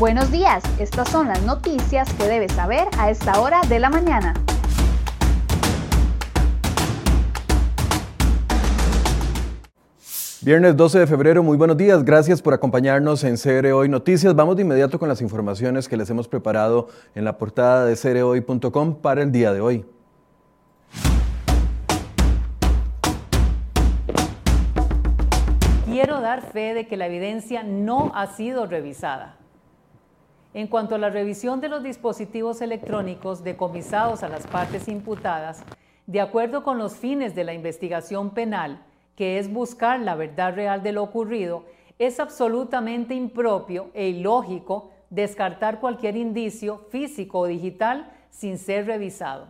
Buenos días, estas son las noticias que debes saber a esta hora de la mañana. Viernes 12 de febrero, muy buenos días, gracias por acompañarnos en CR Hoy Noticias. Vamos de inmediato con las informaciones que les hemos preparado en la portada de CRHoy.com para el día de hoy. Quiero dar fe de que la evidencia no ha sido revisada. En cuanto a la revisión de los dispositivos electrónicos decomisados a las partes imputadas, de acuerdo con los fines de la investigación penal, que es buscar la verdad real de lo ocurrido, es absolutamente impropio e ilógico descartar cualquier indicio físico o digital sin ser revisado.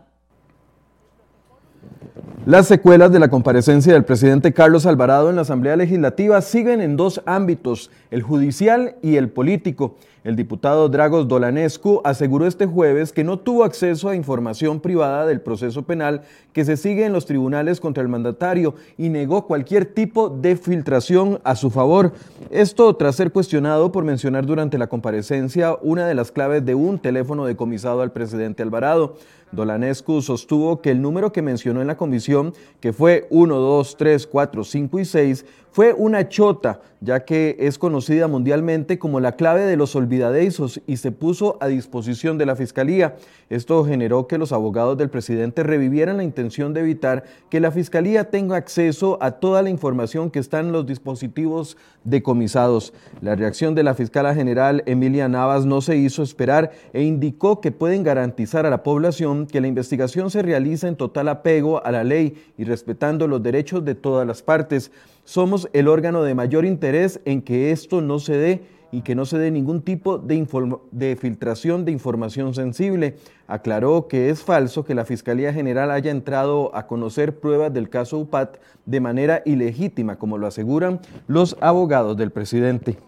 Las secuelas de la comparecencia del presidente Carlos Alvarado en la Asamblea Legislativa siguen en dos ámbitos, el judicial y el político. El diputado Dragos Dolanescu aseguró este jueves que no tuvo acceso a información privada del proceso penal que se sigue en los tribunales contra el mandatario y negó cualquier tipo de filtración a su favor. Esto tras ser cuestionado por mencionar durante la comparecencia una de las claves de un teléfono decomisado al presidente Alvarado. Dolanescu sostuvo que el número que mencionó en la comisión, que fue 1, 2, 3, 4, 5 y 6, fue una chota, ya que es conocida mundialmente como la clave de los olvidadizos y se puso a disposición de la Fiscalía. Esto generó que los abogados del presidente revivieran la intención de evitar que la Fiscalía tenga acceso a toda la información que está en los dispositivos decomisados. La reacción de la fiscala general Emilia Navas no se hizo esperar e indicó que pueden garantizar a la población que la investigación se realiza en total apego a la ley y respetando los derechos de todas las partes somos el órgano de mayor interés en que esto no se dé y que no se dé ningún tipo de, de, filtración de información sensible. Aclaró que es falso que la Fiscalía General haya entrado a conocer pruebas del caso UPAT de manera ilegítima, como lo aseguran los abogados del presidente.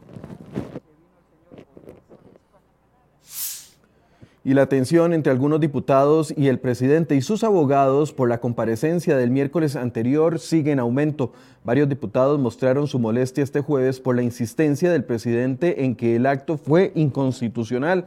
Y la tensión entre algunos diputados y el presidente y sus abogados por la comparecencia del miércoles anterior sigue en aumento. Varios diputados mostraron su molestia este jueves por la insistencia del presidente en que el acto fue inconstitucional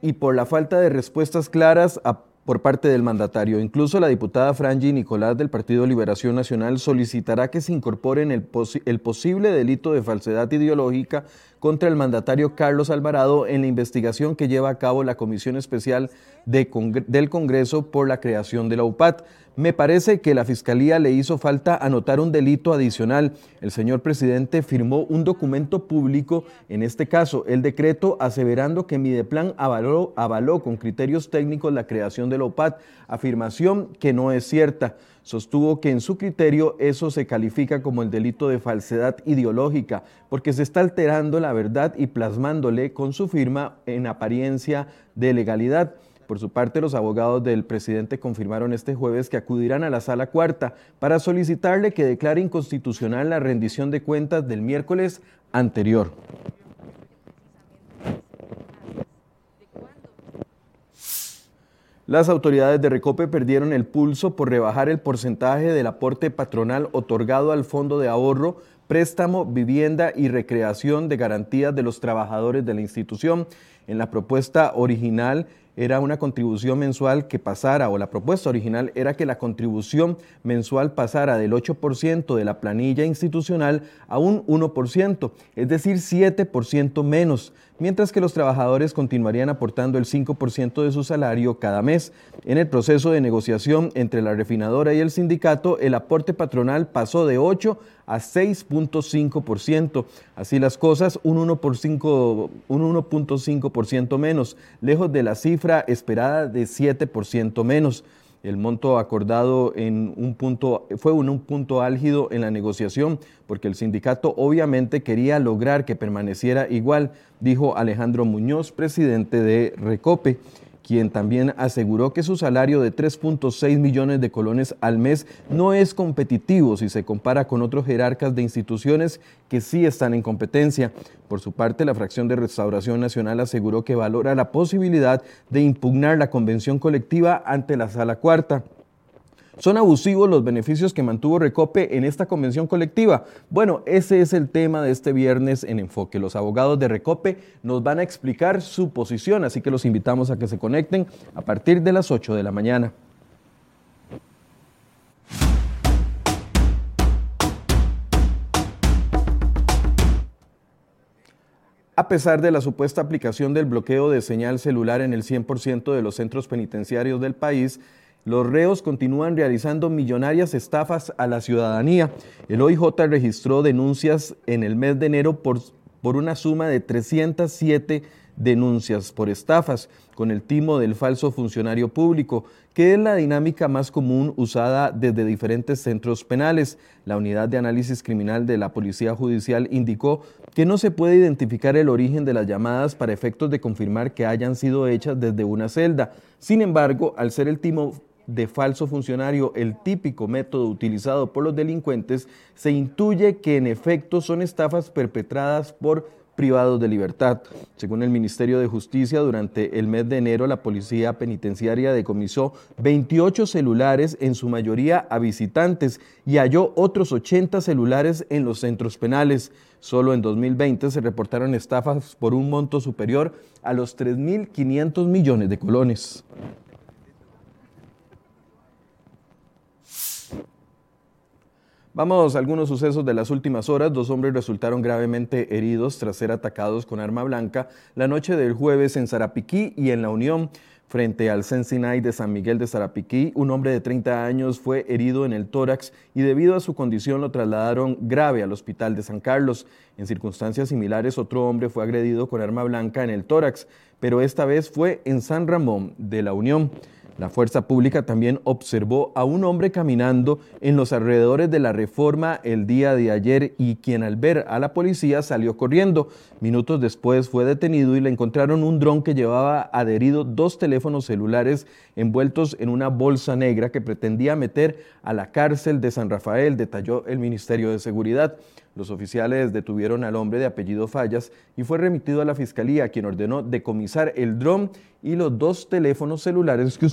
y por la falta de respuestas claras por parte del mandatario. Incluso la diputada Frangi Nicolás del Partido Liberación Nacional solicitará que se incorporen el, el, posible delito de falsedad ideológica contra el mandatario Carlos Alvarado en la investigación que lleva a cabo la Comisión Especial del Congreso por la creación de la UPAT. Me parece que la Fiscalía le hizo falta anotar un delito adicional. El señor presidente firmó un documento público, en este caso el decreto, aseverando que Mideplan avaló, avaló con criterios técnicos la creación de la UPAT, afirmación que no es cierta. Sostuvo que en su criterio eso se califica como el delito de falsedad ideológica, porque se está alterando la verdad y plasmándole con su firma en apariencia de legalidad. Por su parte, los abogados del presidente confirmaron este jueves que acudirán a la sala cuarta para solicitarle que declare inconstitucional la rendición de cuentas del miércoles anterior. Las autoridades de Recope perdieron el pulso por rebajar el porcentaje del aporte patronal otorgado al Fondo de Ahorro, Préstamo, Vivienda y Recreación de Garantías de los Trabajadores de la institución. En la propuesta original, era una contribución mensual que pasara, o la propuesta original era que la contribución mensual pasara del 8% de la planilla institucional a un 1%, es decir, 7% menos, mientras que los trabajadores continuarían aportando el 5% de su salario cada mes. En el proceso de negociación entre la refinadora y el sindicato, el aporte patronal pasó de 8 a 6.5%. Así las cosas, un 1.5% menos, lejos de la cifra esperada de 7% menos. El monto acordado en un punto, fue un, un punto álgido en la negociación, porque el sindicato obviamente quería lograr que permaneciera igual, dijo Alejandro Muñoz, presidente de Recope quien también aseguró que su salario de 3.6 millones de colones al mes no es competitivo si se compara con otros jerarcas de instituciones que sí están en competencia. Por su parte, la fracción de Restauración Nacional aseguró que valora la posibilidad de impugnar la convención colectiva ante la Sala Cuarta. ¿Son abusivos los beneficios que mantuvo Recope en esta convención colectiva? Bueno, ese es el tema de este viernes en Enfoque. Los abogados de Recope nos van a explicar su posición, así que los invitamos a que se conecten a partir de las 8 de la mañana. A pesar de la supuesta aplicación del bloqueo de señal celular en el 100% de los centros penitenciarios del país, los reos continúan realizando millonarias estafas a la ciudadanía. El OIJ registró denuncias en el mes de enero por, por una suma de 307 denuncias por estafas con el timo del falso funcionario público, que es la dinámica más común usada desde diferentes centros penales. La unidad de análisis criminal de la Policía Judicial indicó que no se puede identificar el origen de las llamadas para efectos de confirmar que hayan sido hechas desde una celda. Sin embargo, al ser el timo de falso funcionario el típico método utilizado por los delincuentes, se intuye que en efecto son estafas perpetradas por privados de libertad. Según el Ministerio de Justicia, durante el mes de enero la Policía Penitenciaria decomisó 28 celulares, en su mayoría a visitantes, y halló otros 80 celulares en los centros penales. Solo en 2020 se reportaron estafas por un monto superior a los 3.500 millones de colones. Vamos a algunos sucesos de las últimas horas. Dos hombres resultaron gravemente heridos tras ser atacados con arma blanca la noche del jueves en Sarapiquí y en La Unión. Frente al Sensinay de San Miguel de Sarapiquí, un hombre de 30 años fue herido en el tórax y debido a su condición lo trasladaron grave al hospital de San Carlos. En circunstancias similares, otro hombre fue agredido con arma blanca en el tórax, pero esta vez fue en San Ramón de la Unión. La fuerza pública también observó a un hombre caminando en los alrededores de la reforma el día de ayer y quien al ver a la policía salió corriendo. Minutos después fue detenido y le encontraron un dron que llevaba adherido dos teléfonos celulares envueltos en una bolsa negra que pretendía meter a la cárcel de San Rafael, detalló el Ministerio de Seguridad. Los oficiales detuvieron al hombre de apellido Fallas y fue remitido a la fiscalía, quien ordenó decomisar el dron y los dos teléfonos celulares que,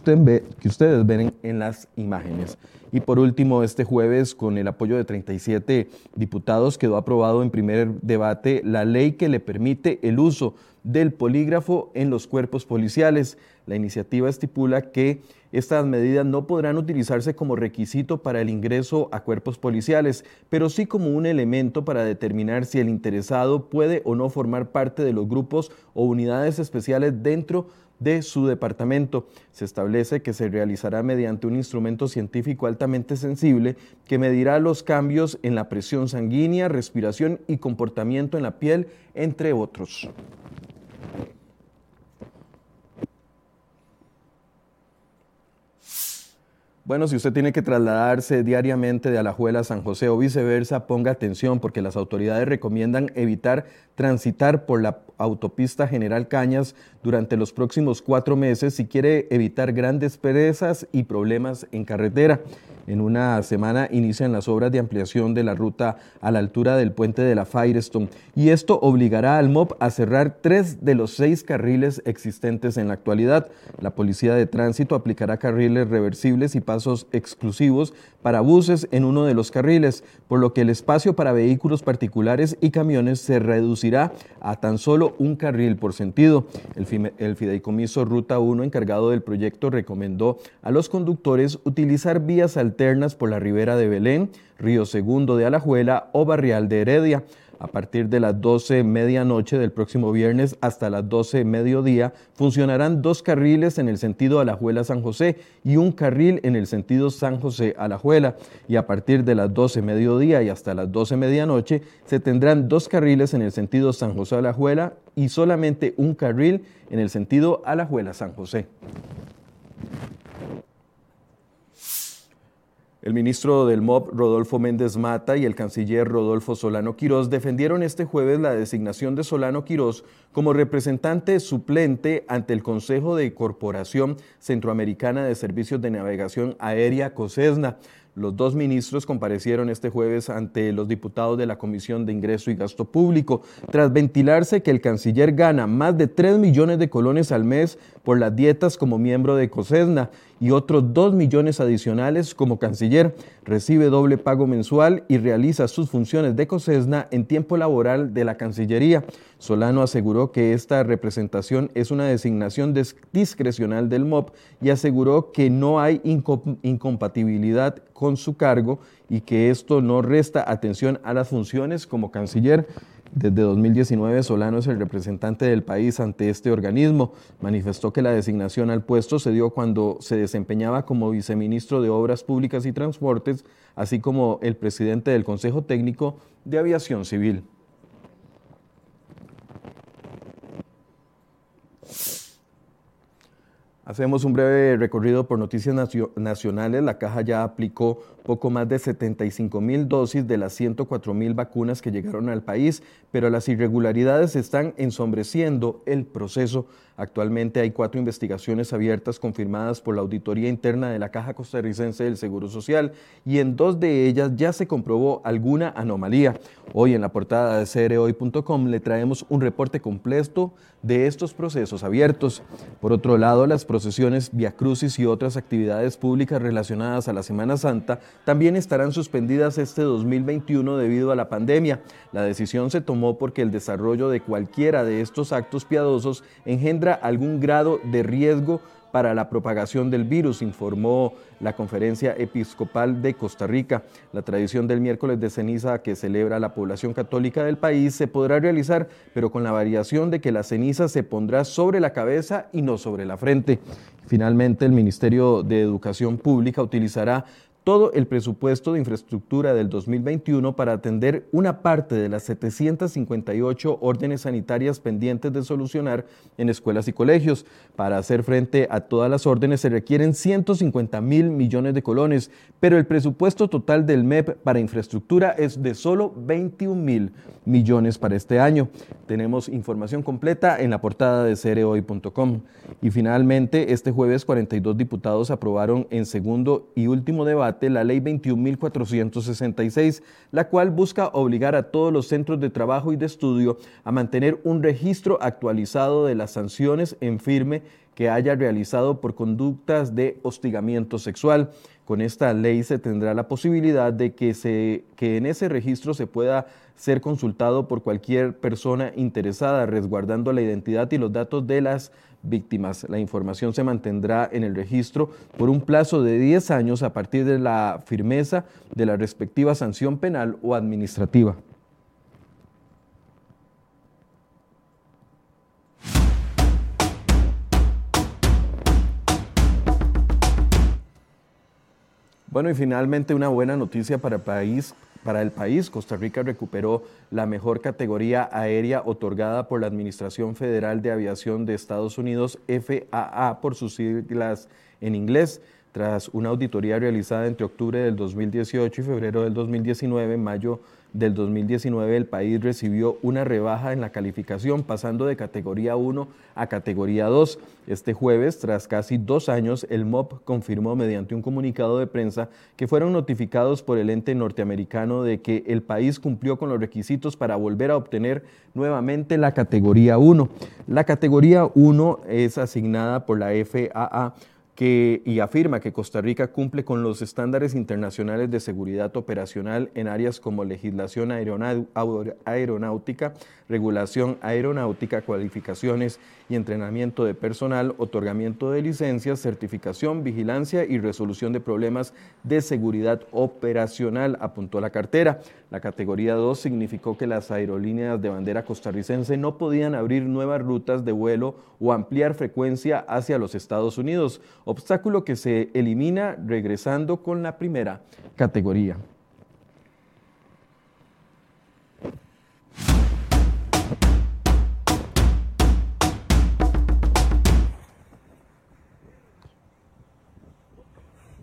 que ustedes ven en las imágenes. Y por último, este jueves, con el apoyo de 37 diputados, quedó aprobado en primer debate la ley que le permite el uso del polígrafo en los cuerpos policiales. La iniciativa estipula que estas medidas no podrán utilizarse como requisito para el ingreso a cuerpos policiales, pero sí como un elemento para determinar si el interesado puede o no formar parte de los grupos o unidades especiales dentro de su departamento. Se establece que se realizará mediante un instrumento científico altamente sensible que medirá los cambios en la presión sanguínea, respiración y comportamiento en la piel, entre otros. Bueno, si usted tiene que trasladarse diariamente de Alajuela a San José o viceversa, ponga atención porque las autoridades recomiendan evitar transitar por la autopista General Cañas durante los próximos cuatro meses si quiere evitar grandes perezas y problemas en carretera. En una semana inician las obras de ampliación de la ruta a la altura del puente de la Firestone y esto obligará al MOP a cerrar tres de los seis carriles existentes en la actualidad. La Policía de Tránsito aplicará carriles reversibles y pasos exclusivos para buses en uno de los carriles, por lo que el espacio para vehículos particulares y camiones se reducirá a tan solo un carril por sentido. El, Fideicomiso Ruta 1 encargado del proyecto recomendó a los conductores utilizar vías alternativas por la ribera de Belén, Río Segundo de Alajuela o Barrial de Heredia. A partir de las 12 medianoche del próximo viernes hasta las 12 mediodía funcionarán dos carriles en el sentido Alajuela-San José y un carril en el sentido San José-Alajuela. Y a partir de las 12 mediodía y hasta las 12 medianoche se tendrán dos carriles en el sentido San José-Alajuela y solamente un carril en el sentido Alajuela-San José. El ministro del MOB, Rodolfo Méndez Mata, y el canciller Rodolfo Solano Quirós defendieron este jueves la designación de Solano Quirós como representante suplente ante el Consejo de Corporación Centroamericana de Servicios de Navegación Aérea, COSESNA. Los dos ministros comparecieron este jueves ante los diputados de la Comisión de Ingreso y Gasto Público, tras ventilarse que el canciller gana más de 3 millones de colones al mes por las dietas como miembro de COSESNA y otros 2 millones adicionales como canciller. Recibe doble pago mensual y realiza sus funciones de COSESNA en tiempo laboral de la Cancillería. Solano aseguró que esta representación es una designación discrecional del MOP y aseguró que no hay incompatibilidad con su cargo y que esto no resta atención a las funciones como canciller. Desde 2019, Solano es el representante del país ante este organismo. Manifestó que la designación al puesto se dio cuando se desempeñaba como viceministro de Obras Públicas y Transportes, así como el presidente del Consejo Técnico de Aviación Civil. Hacemos un breve recorrido por noticias nacionales. La caja ya aplicó poco más de 75 mil dosis de las 104 mil vacunas que llegaron al país, pero las irregularidades están ensombreciendo el proceso. Actualmente hay cuatro investigaciones abiertas confirmadas por la Auditoría Interna de la Caja Costarricense del Seguro Social y en dos de ellas ya se comprobó alguna anomalía. Hoy en la portada de CROI.com le traemos un reporte completo de estos procesos abiertos. Por otro lado, las procesiones Via Crucis y otras actividades públicas relacionadas a la Semana Santa también estarán suspendidas este 2021 debido a la pandemia. La decisión se tomó porque el desarrollo de cualquiera de estos actos piadosos engendra algún grado de riesgo para la propagación del virus, informó la Conferencia Episcopal de Costa Rica. La tradición del miércoles de ceniza que celebra la población católica del país se podrá realizar, pero con la variación de que la ceniza se pondrá sobre la cabeza y no sobre la frente. Finalmente, el Ministerio de Educación Pública utilizará todo el presupuesto de infraestructura del 2021 para atender una parte de las 758 órdenes sanitarias pendientes de solucionar en escuelas y colegios. Para hacer frente a todas las órdenes se requieren 150 mil millones de colones, pero el presupuesto total del MEP para infraestructura es de solo 21 mil millones para este año. Tenemos información completa en la portada de cereoy.com. Y finalmente, este jueves 42 diputados aprobaron en segundo y último debate la Ley 21.466, la cual busca obligar a todos los centros de trabajo y de estudio a mantener un registro actualizado de las sanciones en firme que haya realizado por conductas de hostigamiento sexual. Con esta ley se tendrá la posibilidad de que, en ese registro se pueda ser consultado por cualquier persona interesada, resguardando la identidad y los datos de las víctimas. La información se mantendrá en el registro por un plazo de 10 años a partir de la firmeza de la respectiva sanción penal o administrativa. Bueno, y finalmente una buena noticia para el país Costa Rica recuperó la mejor categoría aérea otorgada por la Administración Federal de Aviación de Estados Unidos, FAA, por sus siglas en inglés. Tras una auditoría realizada entre octubre del 2018 y febrero del 2019, mayo del 2019 el país recibió una rebaja en la calificación, pasando de categoría 1 a categoría 2. Este jueves, tras casi dos años, el MOP confirmó mediante un comunicado de prensa que fueron notificados por el ente norteamericano de que el país cumplió con los requisitos para volver a obtener nuevamente la categoría 1. La categoría 1 es asignada por la FAA y afirma que Costa Rica cumple con los estándares internacionales de seguridad operacional en áreas como legislación aeronáutica, regulación aeronáutica, cualificaciones y entrenamiento de personal, otorgamiento de licencias, certificación, vigilancia y resolución de problemas de seguridad operacional, apuntó la cartera. La categoría 2 significó que las aerolíneas de bandera costarricense no podían abrir nuevas rutas de vuelo o ampliar frecuencia hacia los Estados Unidos, obstáculo que se elimina regresando con la primera categoría.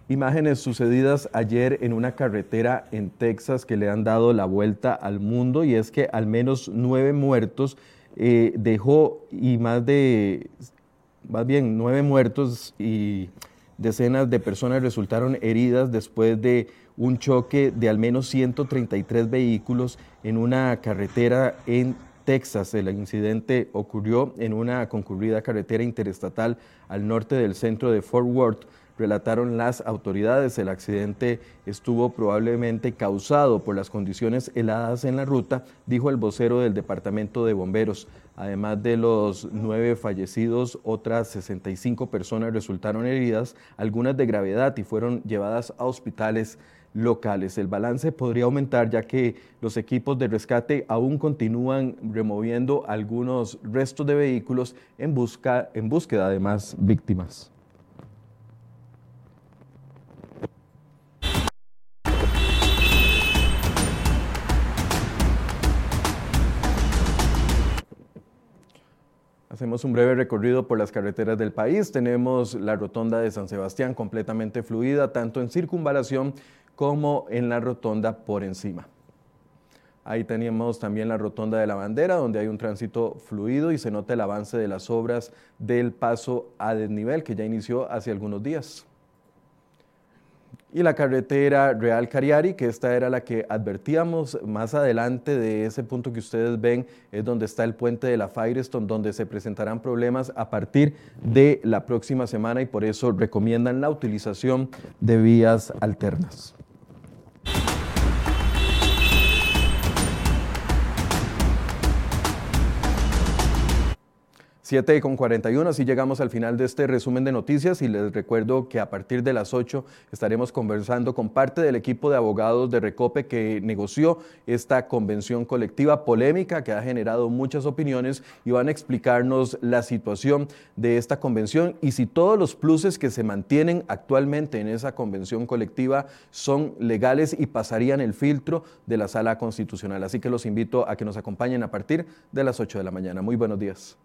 Imágenes sucedidas ayer en una carretera en Texas que le han dado la vuelta al mundo y es que al menos nueve muertos eh, dejó y más de, más bien nueve muertos y decenas de personas resultaron heridas después de un choque de al menos 133 vehículos en una carretera en Texas. El incidente ocurrió en una concurrida carretera interestatal al norte del centro de Fort Worth relataron las autoridades. El accidente estuvo probablemente causado por las condiciones heladas en la ruta, dijo el vocero del Departamento de Bomberos. Además de los nueve fallecidos, otras 65 personas resultaron heridas, algunas de gravedad y fueron llevadas a hospitales locales. El balance podría aumentar ya que los equipos de rescate aún continúan removiendo algunos restos de vehículos en, busca, en búsqueda de más víctimas. Hacemos un breve recorrido por las carreteras del país. Tenemos la rotonda de San Sebastián completamente fluida, tanto en circunvalación como en la rotonda por encima. Ahí teníamos también la rotonda de la bandera, donde hay un tránsito fluido y se nota el avance de las obras del paso a desnivel que ya inició hace algunos días y la carretera Real Cariari, que esta era la que advertíamos más adelante de ese punto que ustedes ven, es donde está el puente de la Firestone, donde se presentarán problemas a partir de la próxima semana y por eso recomiendan la utilización de vías alternas. 7 con 41, así llegamos al final de este resumen de noticias y les recuerdo que a partir de las 8 estaremos conversando con parte del equipo de abogados de Recope que negoció esta convención colectiva polémica que ha generado muchas opiniones y van a explicarnos la situación de esta convención y si todos los pluses que se mantienen actualmente en esa convención colectiva son legales y pasarían el filtro de la sala constitucional. Así que los invito a que nos acompañen a partir de las 8 de la mañana. Muy buenos días.